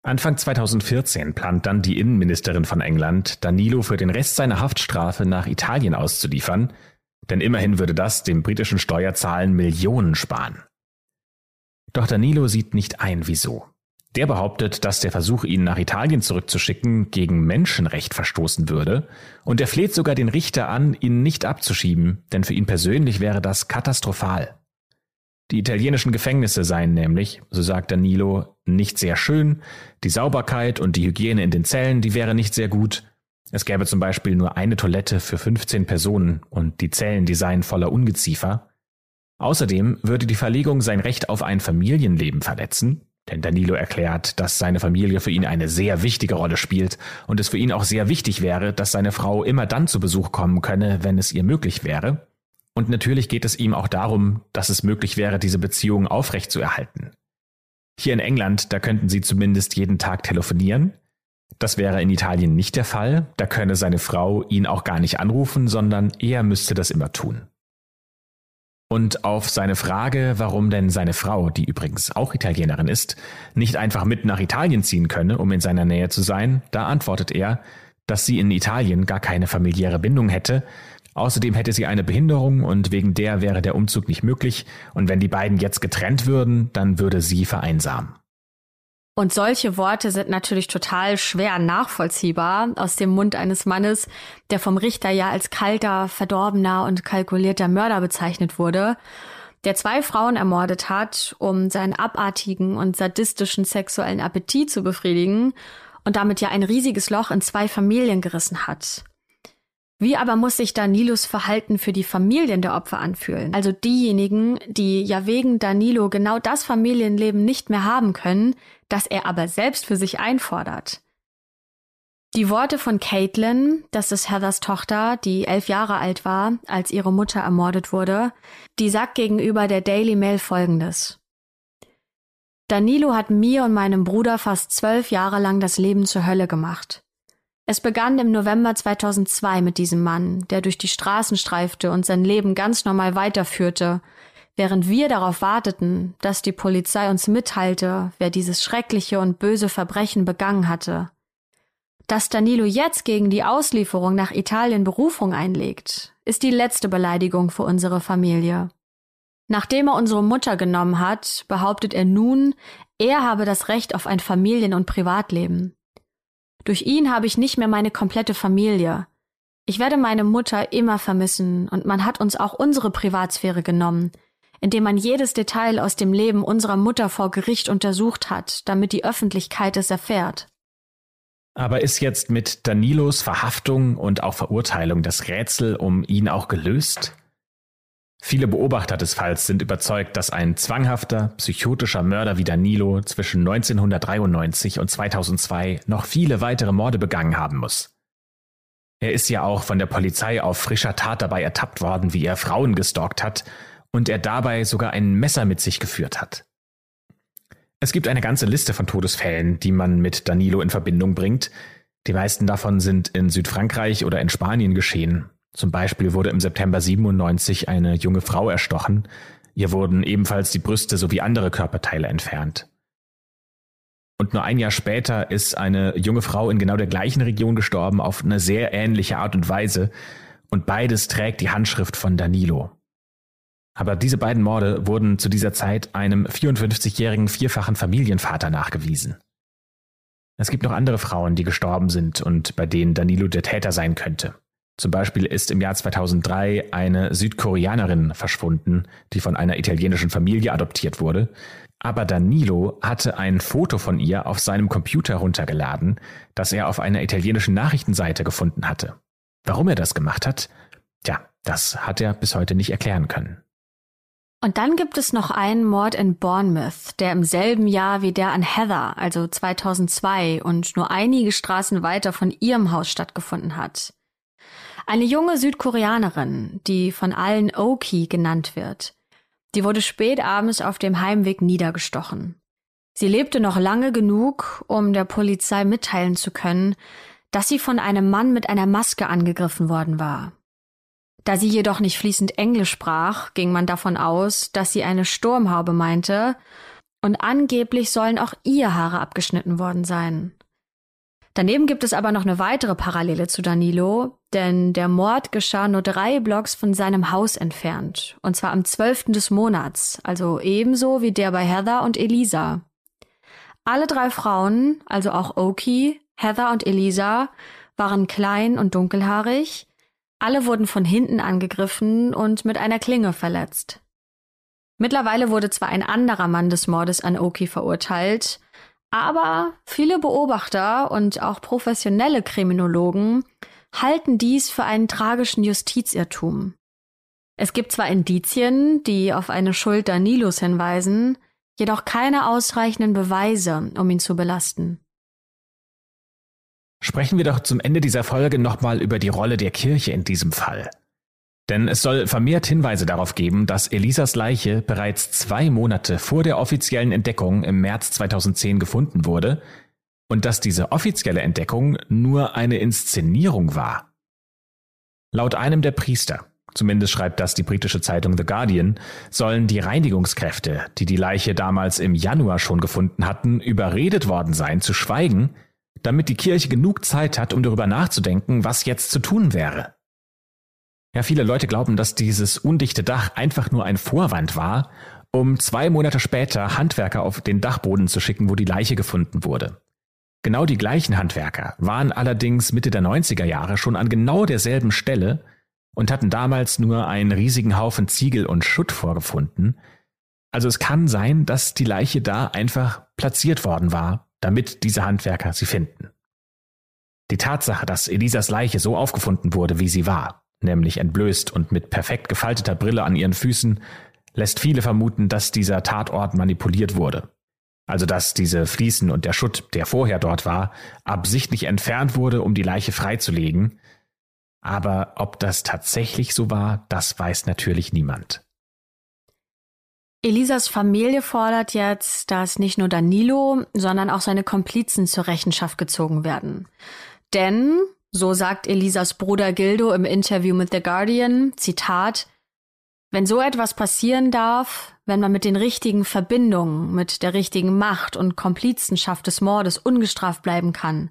Anfang 2014 plant dann die Innenministerin von England, Danilo für den Rest seiner Haftstrafe nach Italien auszuliefern, denn immerhin würde das dem britischen Steuerzahlen Millionen sparen. Doch Danilo sieht nicht ein, wieso. Der behauptet, dass der Versuch, ihn nach Italien zurückzuschicken, gegen Menschenrecht verstoßen würde, und er fleht sogar den Richter an, ihn nicht abzuschieben, denn für ihn persönlich wäre das katastrophal. Die italienischen Gefängnisse seien nämlich, so sagt Danilo, nicht sehr schön, die Sauberkeit und die Hygiene in den Zellen, die wäre nicht sehr gut, es gäbe zum Beispiel nur eine Toilette für 15 Personen und die Zellen, die seien voller Ungeziefer. Außerdem würde die Verlegung sein Recht auf ein Familienleben verletzen, denn Danilo erklärt, dass seine Familie für ihn eine sehr wichtige Rolle spielt und es für ihn auch sehr wichtig wäre, dass seine Frau immer dann zu Besuch kommen könne, wenn es ihr möglich wäre. Und natürlich geht es ihm auch darum, dass es möglich wäre, diese Beziehung aufrechtzuerhalten. Hier in England, da könnten sie zumindest jeden Tag telefonieren, das wäre in Italien nicht der Fall, da könne seine Frau ihn auch gar nicht anrufen, sondern er müsste das immer tun. Und auf seine Frage, warum denn seine Frau, die übrigens auch Italienerin ist, nicht einfach mit nach Italien ziehen könne, um in seiner Nähe zu sein, da antwortet er, dass sie in Italien gar keine familiäre Bindung hätte, außerdem hätte sie eine Behinderung und wegen der wäre der Umzug nicht möglich, und wenn die beiden jetzt getrennt würden, dann würde sie vereinsamen. Und solche Worte sind natürlich total schwer nachvollziehbar aus dem Mund eines Mannes, der vom Richter ja als kalter, verdorbener und kalkulierter Mörder bezeichnet wurde, der zwei Frauen ermordet hat, um seinen abartigen und sadistischen sexuellen Appetit zu befriedigen und damit ja ein riesiges Loch in zwei Familien gerissen hat. Wie aber muss sich Danilos Verhalten für die Familien der Opfer anfühlen? Also diejenigen, die ja wegen Danilo genau das Familienleben nicht mehr haben können, das er aber selbst für sich einfordert. Die Worte von Caitlin, das ist Heathers Tochter, die elf Jahre alt war, als ihre Mutter ermordet wurde, die sagt gegenüber der Daily Mail folgendes. Danilo hat mir und meinem Bruder fast zwölf Jahre lang das Leben zur Hölle gemacht. Es begann im November 2002 mit diesem Mann, der durch die Straßen streifte und sein Leben ganz normal weiterführte, während wir darauf warteten, dass die Polizei uns mitteilte, wer dieses schreckliche und böse Verbrechen begangen hatte. Dass Danilo jetzt gegen die Auslieferung nach Italien Berufung einlegt, ist die letzte Beleidigung für unsere Familie. Nachdem er unsere Mutter genommen hat, behauptet er nun, er habe das Recht auf ein Familien- und Privatleben. Durch ihn habe ich nicht mehr meine komplette Familie. Ich werde meine Mutter immer vermissen und man hat uns auch unsere Privatsphäre genommen, indem man jedes Detail aus dem Leben unserer Mutter vor Gericht untersucht hat, damit die Öffentlichkeit es erfährt. Aber ist jetzt mit Danilos Verhaftung und auch Verurteilung das Rätsel um ihn auch gelöst? Viele Beobachter des Falls sind überzeugt, dass ein zwanghafter, psychotischer Mörder wie Danilo zwischen 1993 und 2002 noch viele weitere Morde begangen haben muss. Er ist ja auch von der Polizei auf frischer Tat dabei ertappt worden, wie er Frauen gestalkt hat und er dabei sogar ein Messer mit sich geführt hat. Es gibt eine ganze Liste von Todesfällen, die man mit Danilo in Verbindung bringt. Die meisten davon sind in Südfrankreich oder in Spanien geschehen, zum Beispiel wurde im September 97 eine junge Frau erstochen. Ihr wurden ebenfalls die Brüste sowie andere Körperteile entfernt. Und nur ein Jahr später ist eine junge Frau in genau der gleichen Region gestorben auf eine sehr ähnliche Art und Weise. Und beides trägt die Handschrift von Danilo. Aber diese beiden Morde wurden zu dieser Zeit einem 54-jährigen vierfachen Familienvater nachgewiesen. Es gibt noch andere Frauen, die gestorben sind und bei denen Danilo der Täter sein könnte. Zum Beispiel ist im Jahr 2003 eine Südkoreanerin verschwunden, die von einer italienischen Familie adoptiert wurde. Aber Danilo hatte ein Foto von ihr auf seinem Computer runtergeladen, das er auf einer italienischen Nachrichtenseite gefunden hatte. Warum er das gemacht hat? Tja, das hat er bis heute nicht erklären können. Und dann gibt es noch einen Mord in Bournemouth, der im selben Jahr wie der an Heather, also 2002 und nur einige Straßen weiter von ihrem Haus stattgefunden hat. Eine junge Südkoreanerin, die von allen Oki genannt wird. Die wurde spät abends auf dem Heimweg niedergestochen. Sie lebte noch lange genug, um der Polizei mitteilen zu können, dass sie von einem Mann mit einer Maske angegriffen worden war. Da sie jedoch nicht fließend Englisch sprach, ging man davon aus, dass sie eine Sturmhaube meinte, und angeblich sollen auch ihr Haare abgeschnitten worden sein. Daneben gibt es aber noch eine weitere Parallele zu Danilo, denn der Mord geschah nur drei Blocks von seinem Haus entfernt, und zwar am 12. des Monats, also ebenso wie der bei Heather und Elisa. Alle drei Frauen, also auch Oki, Heather und Elisa, waren klein und dunkelhaarig, alle wurden von hinten angegriffen und mit einer Klinge verletzt. Mittlerweile wurde zwar ein anderer Mann des Mordes an Oki verurteilt, aber viele Beobachter und auch professionelle Kriminologen halten dies für einen tragischen Justizirrtum. Es gibt zwar Indizien, die auf eine Schuld Danilos hinweisen, jedoch keine ausreichenden Beweise, um ihn zu belasten. Sprechen wir doch zum Ende dieser Folge nochmal über die Rolle der Kirche in diesem Fall. Denn es soll vermehrt Hinweise darauf geben, dass Elisas Leiche bereits zwei Monate vor der offiziellen Entdeckung im März 2010 gefunden wurde und dass diese offizielle Entdeckung nur eine Inszenierung war. Laut einem der Priester, zumindest schreibt das die britische Zeitung The Guardian, sollen die Reinigungskräfte, die die Leiche damals im Januar schon gefunden hatten, überredet worden sein zu schweigen, damit die Kirche genug Zeit hat, um darüber nachzudenken, was jetzt zu tun wäre. Ja, viele Leute glauben, dass dieses undichte Dach einfach nur ein Vorwand war, um zwei Monate später Handwerker auf den Dachboden zu schicken, wo die Leiche gefunden wurde. Genau die gleichen Handwerker waren allerdings Mitte der 90er Jahre schon an genau derselben Stelle und hatten damals nur einen riesigen Haufen Ziegel und Schutt vorgefunden. Also es kann sein, dass die Leiche da einfach platziert worden war, damit diese Handwerker sie finden. Die Tatsache, dass Elisas Leiche so aufgefunden wurde, wie sie war, nämlich entblößt und mit perfekt gefalteter Brille an ihren Füßen, lässt viele vermuten, dass dieser Tatort manipuliert wurde. Also dass diese Fliesen und der Schutt, der vorher dort war, absichtlich entfernt wurde, um die Leiche freizulegen. Aber ob das tatsächlich so war, das weiß natürlich niemand. Elisas Familie fordert jetzt, dass nicht nur Danilo, sondern auch seine Komplizen zur Rechenschaft gezogen werden. Denn, so sagt Elisas Bruder Gildo im Interview mit The Guardian, Zitat, wenn so etwas passieren darf, wenn man mit den richtigen Verbindungen, mit der richtigen Macht und Komplizenschaft des Mordes ungestraft bleiben kann,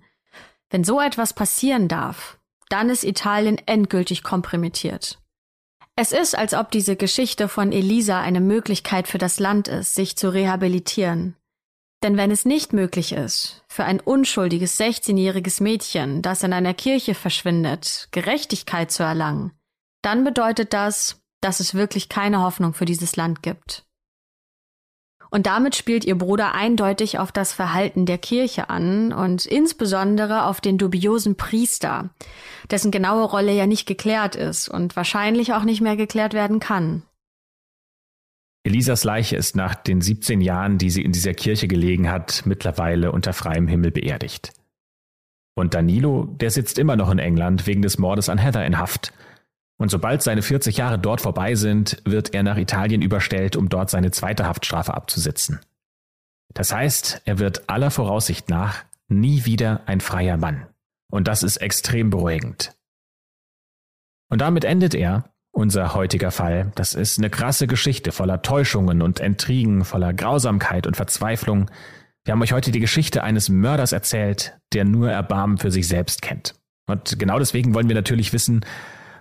wenn so etwas passieren darf, dann ist Italien endgültig kompromittiert. Es ist, als ob diese Geschichte von Elisa eine Möglichkeit für das Land ist, sich zu rehabilitieren. Denn wenn es nicht möglich ist, für ein unschuldiges 16-jähriges Mädchen, das in einer Kirche verschwindet, Gerechtigkeit zu erlangen, dann bedeutet das, dass es wirklich keine Hoffnung für dieses Land gibt. Und damit spielt ihr Bruder eindeutig auf das Verhalten der Kirche an und insbesondere auf den dubiosen Priester, dessen genaue Rolle ja nicht geklärt ist und wahrscheinlich auch nicht mehr geklärt werden kann. Elisas Leiche ist nach den 17 Jahren, die sie in dieser Kirche gelegen hat, mittlerweile unter freiem Himmel beerdigt. Und Danilo, der sitzt immer noch in England wegen des Mordes an Heather in Haft und sobald seine 40 Jahre dort vorbei sind, wird er nach Italien überstellt, um dort seine zweite Haftstrafe abzusitzen. Das heißt, er wird aller Voraussicht nach nie wieder ein freier Mann. Und das ist extrem beruhigend. Und damit endet er, unser heutiger Fall. Das ist eine krasse Geschichte voller Täuschungen und Intrigen, voller Grausamkeit und Verzweiflung. Wir haben euch heute die Geschichte eines Mörders erzählt, der nur Erbarmen für sich selbst kennt. Und genau deswegen wollen wir natürlich wissen,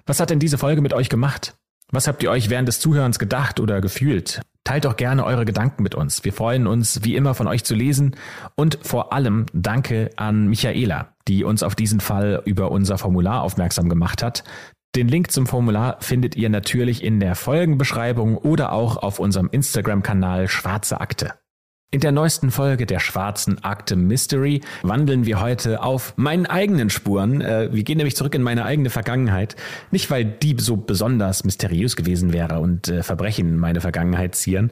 was hat denn diese Folge mit euch gemacht? Was habt ihr euch während des Zuhörens gedacht oder gefühlt? Teilt doch gerne eure Gedanken mit uns. Wir freuen uns, wie immer, von euch zu lesen. Und vor allem danke an Michaela, die uns auf diesen Fall über unser Formular aufmerksam gemacht hat. Den Link zum Formular findet ihr natürlich in der Folgenbeschreibung oder auch auf unserem Instagram-Kanal Schwarze Akte. In der neuesten Folge der schwarzen Akte Mystery wandeln wir heute auf meinen eigenen Spuren. Äh, wir gehen nämlich zurück in meine eigene Vergangenheit. Nicht, weil die so besonders mysteriös gewesen wäre und äh, Verbrechen in meine Vergangenheit zieren.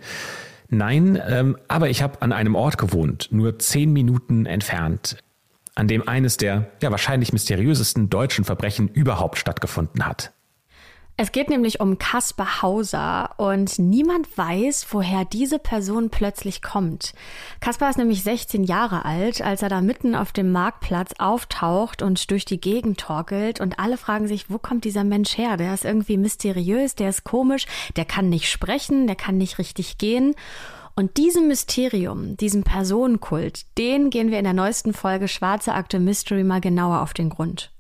Nein, ähm, aber ich habe an einem Ort gewohnt, nur zehn Minuten entfernt, an dem eines der ja wahrscheinlich mysteriösesten deutschen Verbrechen überhaupt stattgefunden hat. Es geht nämlich um Kaspar Hauser und niemand weiß, woher diese Person plötzlich kommt. Kaspar ist nämlich 16 Jahre alt, als er da mitten auf dem Marktplatz auftaucht und durch die Gegend torkelt und alle fragen sich, wo kommt dieser Mensch her? Der ist irgendwie mysteriös, der ist komisch, der kann nicht sprechen, der kann nicht richtig gehen. Und diesem Mysterium, diesem Personenkult, den gehen wir in der neuesten Folge Schwarze Akte Mystery mal genauer auf den Grund.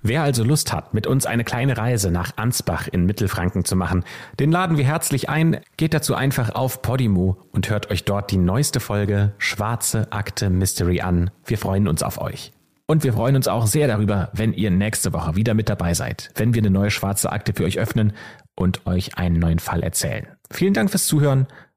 Wer also Lust hat, mit uns eine kleine Reise nach Ansbach in Mittelfranken zu machen, den laden wir herzlich ein. Geht dazu einfach auf Podimo und hört euch dort die neueste Folge Schwarze Akte Mystery an. Wir freuen uns auf euch. Und wir freuen uns auch sehr darüber, wenn ihr nächste Woche wieder mit dabei seid, wenn wir eine neue schwarze Akte für euch öffnen und euch einen neuen Fall erzählen. Vielen Dank fürs Zuhören